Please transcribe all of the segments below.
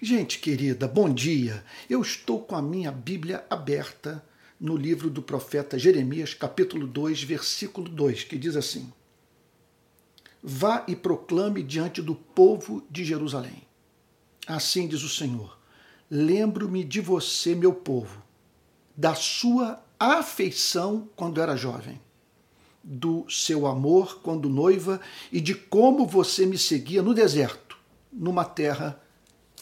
Gente querida, bom dia. Eu estou com a minha Bíblia aberta no livro do profeta Jeremias, capítulo 2, versículo 2, que diz assim: Vá e proclame diante do povo de Jerusalém. Assim diz o Senhor: Lembro-me de você, meu povo, da sua afeição quando era jovem, do seu amor quando noiva e de como você me seguia no deserto, numa terra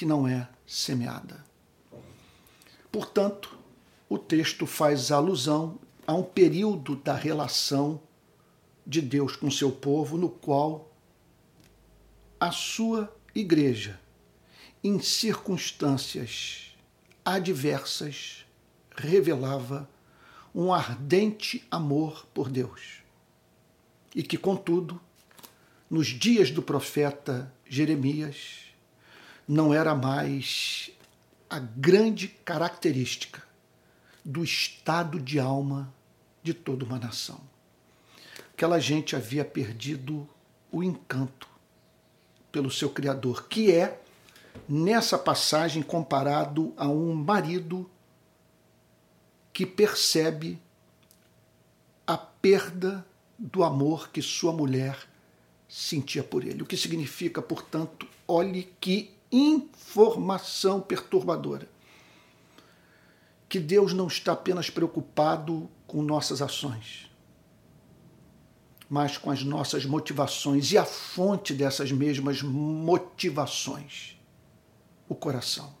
que não é semeada. Portanto, o texto faz alusão a um período da relação de Deus com seu povo, no qual a sua igreja, em circunstâncias adversas, revelava um ardente amor por Deus. E que, contudo, nos dias do profeta Jeremias, não era mais a grande característica do estado de alma de toda uma nação. Aquela gente havia perdido o encanto pelo seu Criador, que é, nessa passagem, comparado a um marido que percebe a perda do amor que sua mulher sentia por ele. O que significa, portanto, olhe que informação perturbadora. Que Deus não está apenas preocupado com nossas ações, mas com as nossas motivações e a fonte dessas mesmas motivações, o coração.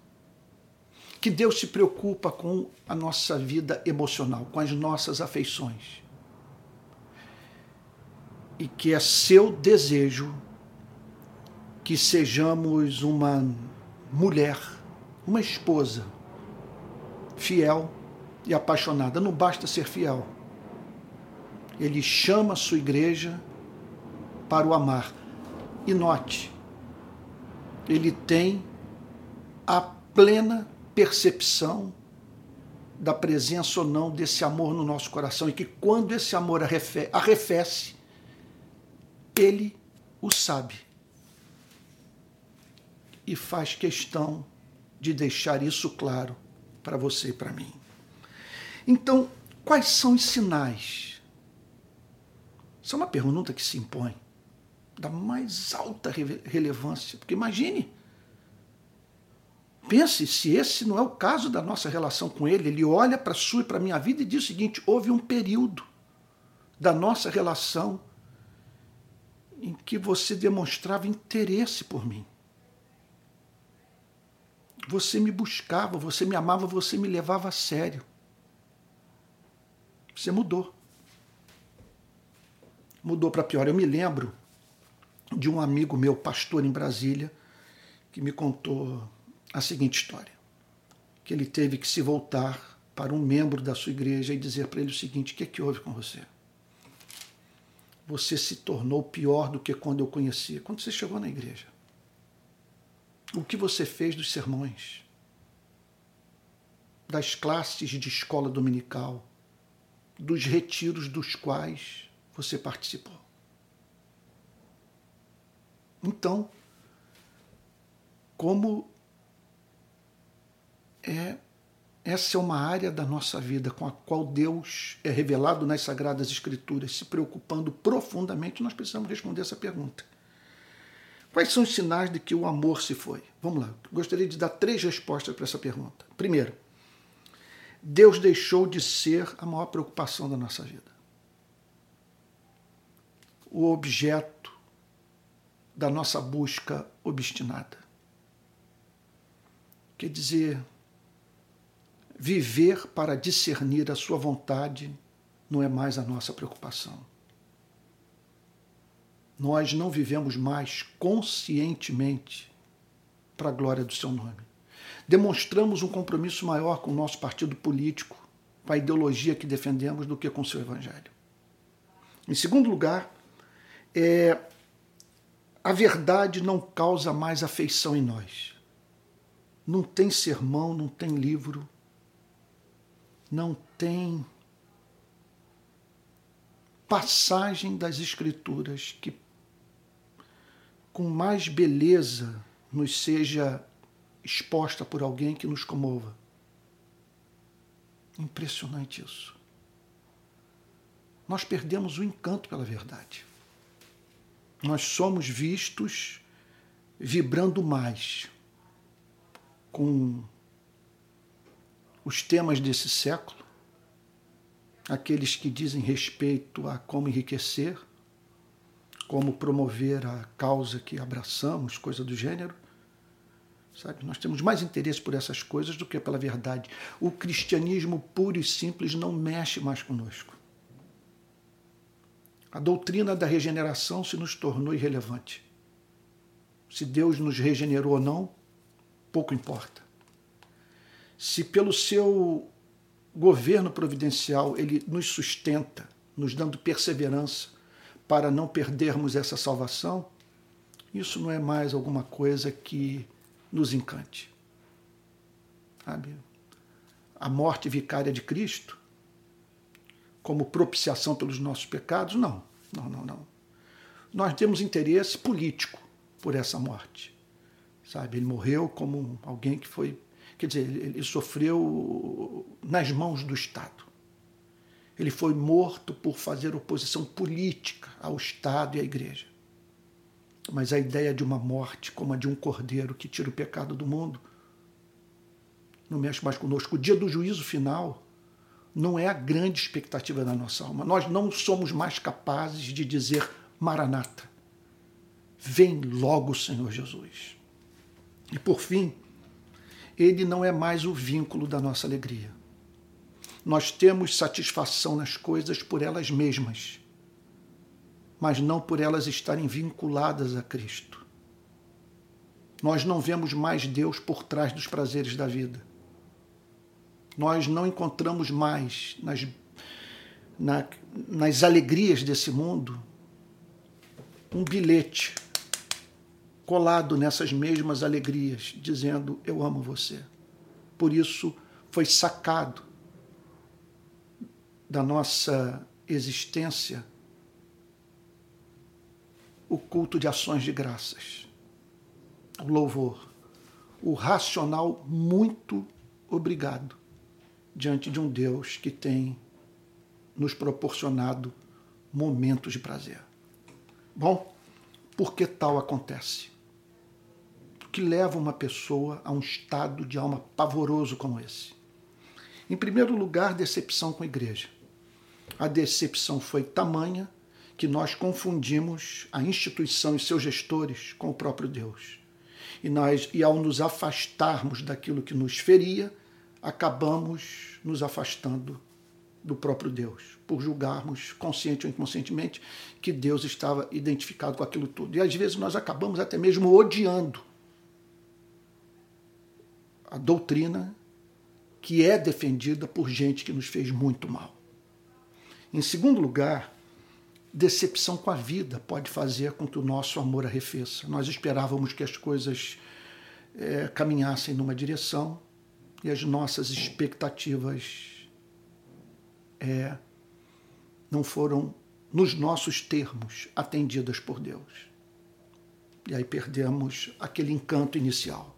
Que Deus se preocupa com a nossa vida emocional, com as nossas afeições. E que é seu desejo que sejamos uma mulher, uma esposa fiel e apaixonada. Não basta ser fiel. Ele chama a sua igreja para o amar. E note, ele tem a plena percepção da presença ou não desse amor no nosso coração e que quando esse amor arrefece, ele o sabe e faz questão de deixar isso claro para você e para mim. Então, quais são os sinais? Isso é uma pergunta que se impõe, da mais alta relevância, porque imagine. Pense se esse não é o caso da nossa relação com ele. Ele olha para sua e para minha vida e diz o seguinte: houve um período da nossa relação em que você demonstrava interesse por mim. Você me buscava, você me amava, você me levava a sério. Você mudou. Mudou para pior. Eu me lembro de um amigo meu, pastor em Brasília, que me contou a seguinte história: que ele teve que se voltar para um membro da sua igreja e dizer para ele o seguinte: o que, é que houve com você? Você se tornou pior do que quando eu conhecia, quando você chegou na igreja o que você fez dos sermões, das classes de escola dominical, dos retiros dos quais você participou. Então, como é essa é uma área da nossa vida com a qual Deus é revelado nas Sagradas Escrituras, se preocupando profundamente, nós precisamos responder essa pergunta. Quais são os sinais de que o amor se foi? Vamos lá. Gostaria de dar três respostas para essa pergunta. Primeiro, Deus deixou de ser a maior preocupação da nossa vida. O objeto da nossa busca obstinada. Quer dizer, viver para discernir a sua vontade não é mais a nossa preocupação nós não vivemos mais conscientemente para a glória do seu nome. Demonstramos um compromisso maior com o nosso partido político, com a ideologia que defendemos, do que com o seu evangelho. Em segundo lugar, é, a verdade não causa mais afeição em nós. Não tem sermão, não tem livro, não tem passagem das Escrituras que com mais beleza nos seja exposta por alguém que nos comova. Impressionante isso. Nós perdemos o encanto pela verdade. Nós somos vistos vibrando mais com os temas desse século, aqueles que dizem respeito a como enriquecer, como promover a causa que abraçamos, coisa do gênero. Sabe? Nós temos mais interesse por essas coisas do que pela verdade. O cristianismo puro e simples não mexe mais conosco. A doutrina da regeneração se nos tornou irrelevante. Se Deus nos regenerou ou não, pouco importa. Se pelo seu governo providencial ele nos sustenta, nos dando perseverança, para não perdermos essa salvação, isso não é mais alguma coisa que nos encante. Sabe? A morte vicária de Cristo, como propiciação pelos nossos pecados, não. Não, não, não. Nós temos interesse político por essa morte. Sabe? Ele morreu como alguém que foi. Quer dizer, ele sofreu nas mãos do Estado. Ele foi morto por fazer oposição política ao Estado e à Igreja. Mas a ideia de uma morte como a de um cordeiro que tira o pecado do mundo não mexe mais conosco. O dia do juízo final não é a grande expectativa da nossa alma. Nós não somos mais capazes de dizer Maranata. Vem logo, Senhor Jesus. E por fim, ele não é mais o vínculo da nossa alegria. Nós temos satisfação nas coisas por elas mesmas, mas não por elas estarem vinculadas a Cristo. Nós não vemos mais Deus por trás dos prazeres da vida. Nós não encontramos mais nas, na, nas alegrias desse mundo um bilhete colado nessas mesmas alegrias, dizendo: Eu amo você. Por isso foi sacado da nossa existência o culto de ações de graças, o louvor, o racional muito obrigado diante de um Deus que tem nos proporcionado momentos de prazer. Bom, por que tal acontece? O que leva uma pessoa a um estado de alma pavoroso como esse? Em primeiro lugar, decepção com a igreja a decepção foi tamanha que nós confundimos a instituição e seus gestores com o próprio Deus. E, nós, e ao nos afastarmos daquilo que nos feria, acabamos nos afastando do próprio Deus, por julgarmos, consciente ou inconscientemente, que Deus estava identificado com aquilo tudo. E às vezes nós acabamos até mesmo odiando a doutrina que é defendida por gente que nos fez muito mal. Em segundo lugar, decepção com a vida pode fazer com que o nosso amor arrefeça. Nós esperávamos que as coisas é, caminhassem numa direção e as nossas expectativas é, não foram, nos nossos termos, atendidas por Deus. E aí perdemos aquele encanto inicial.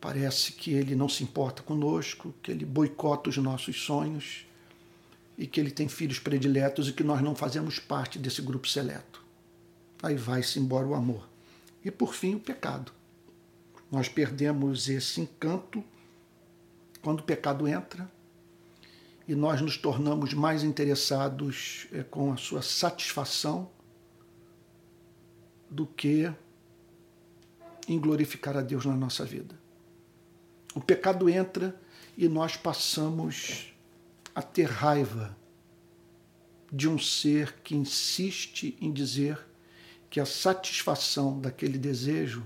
Parece que ele não se importa conosco, que ele boicota os nossos sonhos e que ele tem filhos prediletos e que nós não fazemos parte desse grupo seleto. Aí vai-se embora o amor. E por fim, o pecado. Nós perdemos esse encanto quando o pecado entra e nós nos tornamos mais interessados é, com a sua satisfação do que em glorificar a Deus na nossa vida. O pecado entra e nós passamos a ter raiva de um ser que insiste em dizer que a satisfação daquele desejo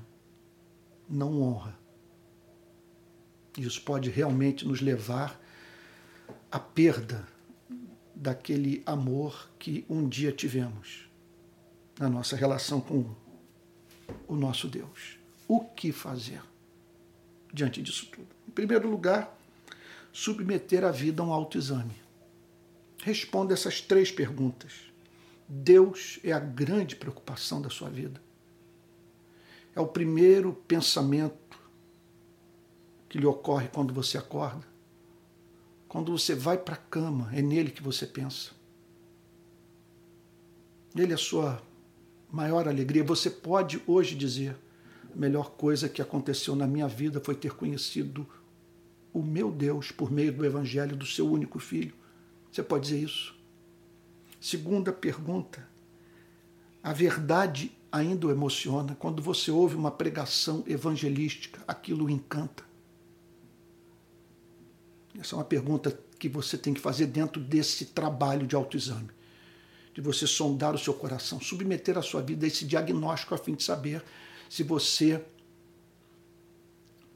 não honra. Isso pode realmente nos levar à perda daquele amor que um dia tivemos na nossa relação com o nosso Deus. O que fazer diante disso tudo? Em primeiro lugar, submeter a vida a um autoexame? Responda essas três perguntas. Deus é a grande preocupação da sua vida. É o primeiro pensamento que lhe ocorre quando você acorda. Quando você vai para a cama, é nele que você pensa. Ele é a sua maior alegria. Você pode hoje dizer: a melhor coisa que aconteceu na minha vida foi ter conhecido o meu Deus por meio do Evangelho do seu único filho. Você pode dizer isso? Segunda pergunta. A verdade ainda o emociona. Quando você ouve uma pregação evangelística, aquilo o encanta. Essa é uma pergunta que você tem que fazer dentro desse trabalho de autoexame. De você sondar o seu coração, submeter a sua vida a esse diagnóstico a fim de saber se você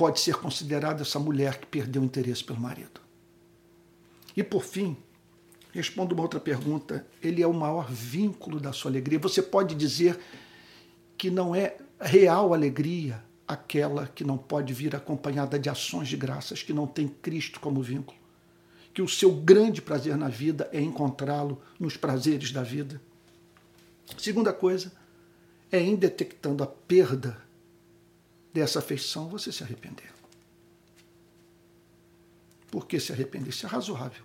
pode ser considerada essa mulher que perdeu o interesse pelo marido. E por fim, respondo uma outra pergunta. Ele é o maior vínculo da sua alegria. Você pode dizer que não é real alegria aquela que não pode vir acompanhada de ações de graças, que não tem Cristo como vínculo. Que o seu grande prazer na vida é encontrá-lo nos prazeres da vida. Segunda coisa, é em detectando a perda dessa afeição você se arrepender. Por que se arrepender? Isso é razoável.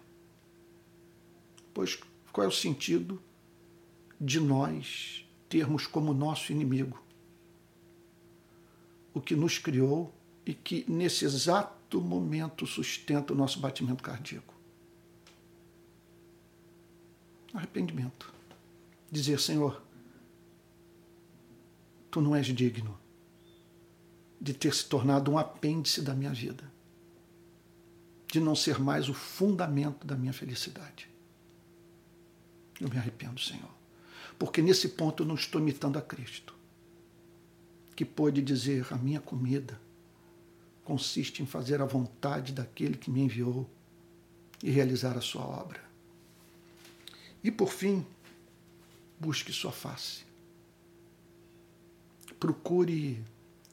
Pois qual é o sentido de nós termos como nosso inimigo o que nos criou e que nesse exato momento sustenta o nosso batimento cardíaco? Arrependimento. Dizer, Senhor, tu não és digno de ter se tornado um apêndice da minha vida, de não ser mais o fundamento da minha felicidade. Eu me arrependo, Senhor, porque nesse ponto eu não estou imitando a Cristo, que pôde dizer: a minha comida consiste em fazer a vontade daquele que me enviou e realizar a sua obra. E por fim, busque sua face. Procure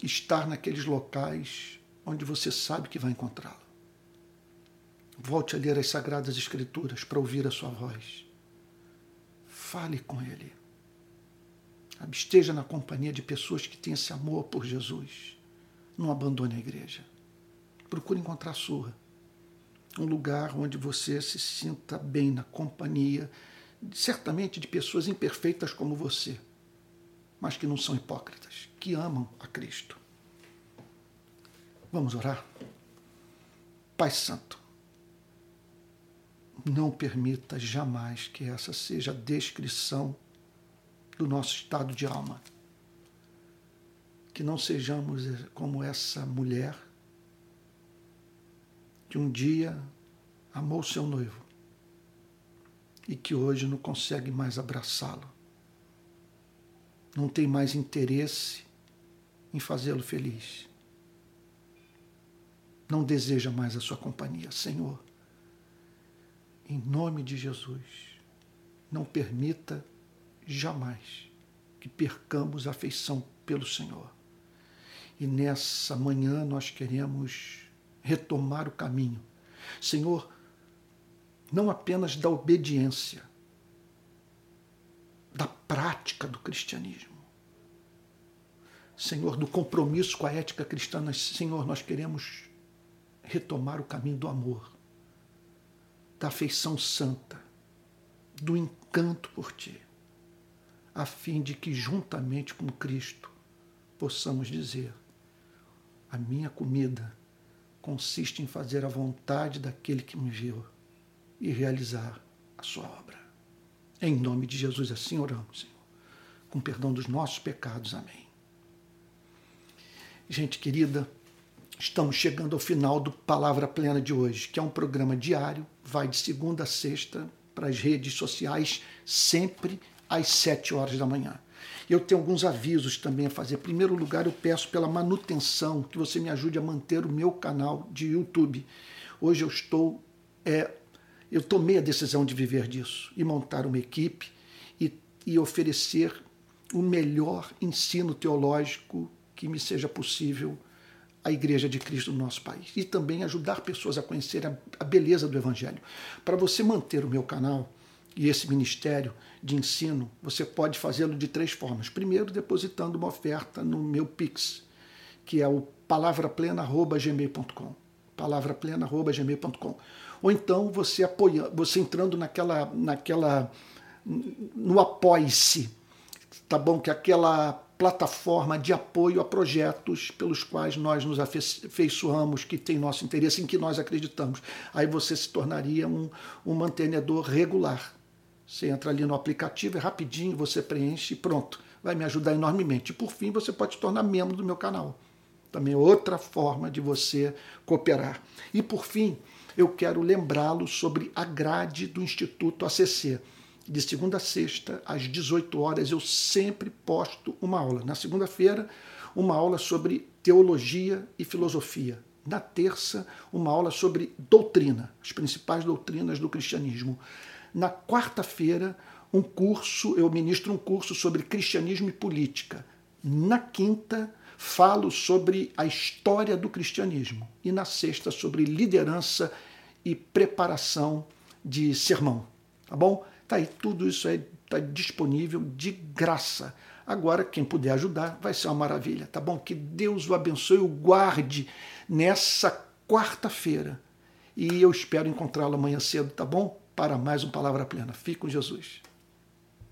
estar naqueles locais onde você sabe que vai encontrá-lo. Volte a ler as Sagradas Escrituras para ouvir a sua voz. Fale com ele. Esteja na companhia de pessoas que têm esse amor por Jesus. Não abandone a igreja. Procure encontrar a sua. Um lugar onde você se sinta bem na companhia, certamente de pessoas imperfeitas como você mas que não são hipócritas, que amam a Cristo. Vamos orar? Pai Santo, não permita jamais que essa seja a descrição do nosso estado de alma. Que não sejamos como essa mulher que um dia amou seu noivo e que hoje não consegue mais abraçá-lo não tem mais interesse em fazê-lo feliz. Não deseja mais a sua companhia. Senhor, em nome de Jesus, não permita jamais que percamos a afeição pelo Senhor. E nessa manhã nós queremos retomar o caminho. Senhor, não apenas da obediência, da prática do cristianismo. Senhor, do compromisso com a ética cristã, Senhor, nós queremos retomar o caminho do amor, da afeição santa, do encanto por Ti, a fim de que, juntamente com Cristo, possamos dizer: a minha comida consiste em fazer a vontade daquele que me enviou e realizar a sua obra. Em nome de Jesus, assim oramos, Senhor. Com perdão dos nossos pecados. Amém. Gente querida, estamos chegando ao final do Palavra Plena de hoje, que é um programa diário, vai de segunda a sexta para as redes sociais, sempre às sete horas da manhã. Eu tenho alguns avisos também a fazer. Em primeiro lugar, eu peço pela manutenção que você me ajude a manter o meu canal de YouTube. Hoje eu estou é, eu tomei a decisão de viver disso e montar uma equipe e, e oferecer o melhor ensino teológico que me seja possível à Igreja de Cristo no nosso país. E também ajudar pessoas a conhecer a, a beleza do Evangelho. Para você manter o meu canal e esse ministério de ensino, você pode fazê-lo de três formas. Primeiro, depositando uma oferta no meu Pix, que é o palavraplena.gmail.com. palavraplena@gmail.com. Ou então você apoia, você entrando naquela naquela no apoie-se, tá bom? Que é aquela plataforma de apoio a projetos pelos quais nós nos afeiçoamos, que tem nosso interesse, em que nós acreditamos. Aí você se tornaria um, um mantenedor regular. Você entra ali no aplicativo, é rapidinho, você preenche e pronto. Vai me ajudar enormemente. E por fim, você pode se tornar membro do meu canal. Também é outra forma de você cooperar. E por fim, eu quero lembrá-lo sobre a grade do Instituto ACC de segunda a sexta, às 18 horas, eu sempre posto uma aula. Na segunda-feira, uma aula sobre teologia e filosofia. Na terça, uma aula sobre doutrina, as principais doutrinas do cristianismo. Na quarta-feira, um curso, eu ministro um curso sobre cristianismo e política. Na quinta, falo sobre a história do cristianismo. E na sexta, sobre liderança e preparação de sermão. Tá bom? Tá aí, tudo isso aí está disponível de graça. Agora, quem puder ajudar, vai ser uma maravilha, tá bom? Que Deus o abençoe e o guarde nessa quarta-feira. E eu espero encontrá-lo amanhã cedo, tá bom? Para mais um Palavra Plena. Fique com Jesus.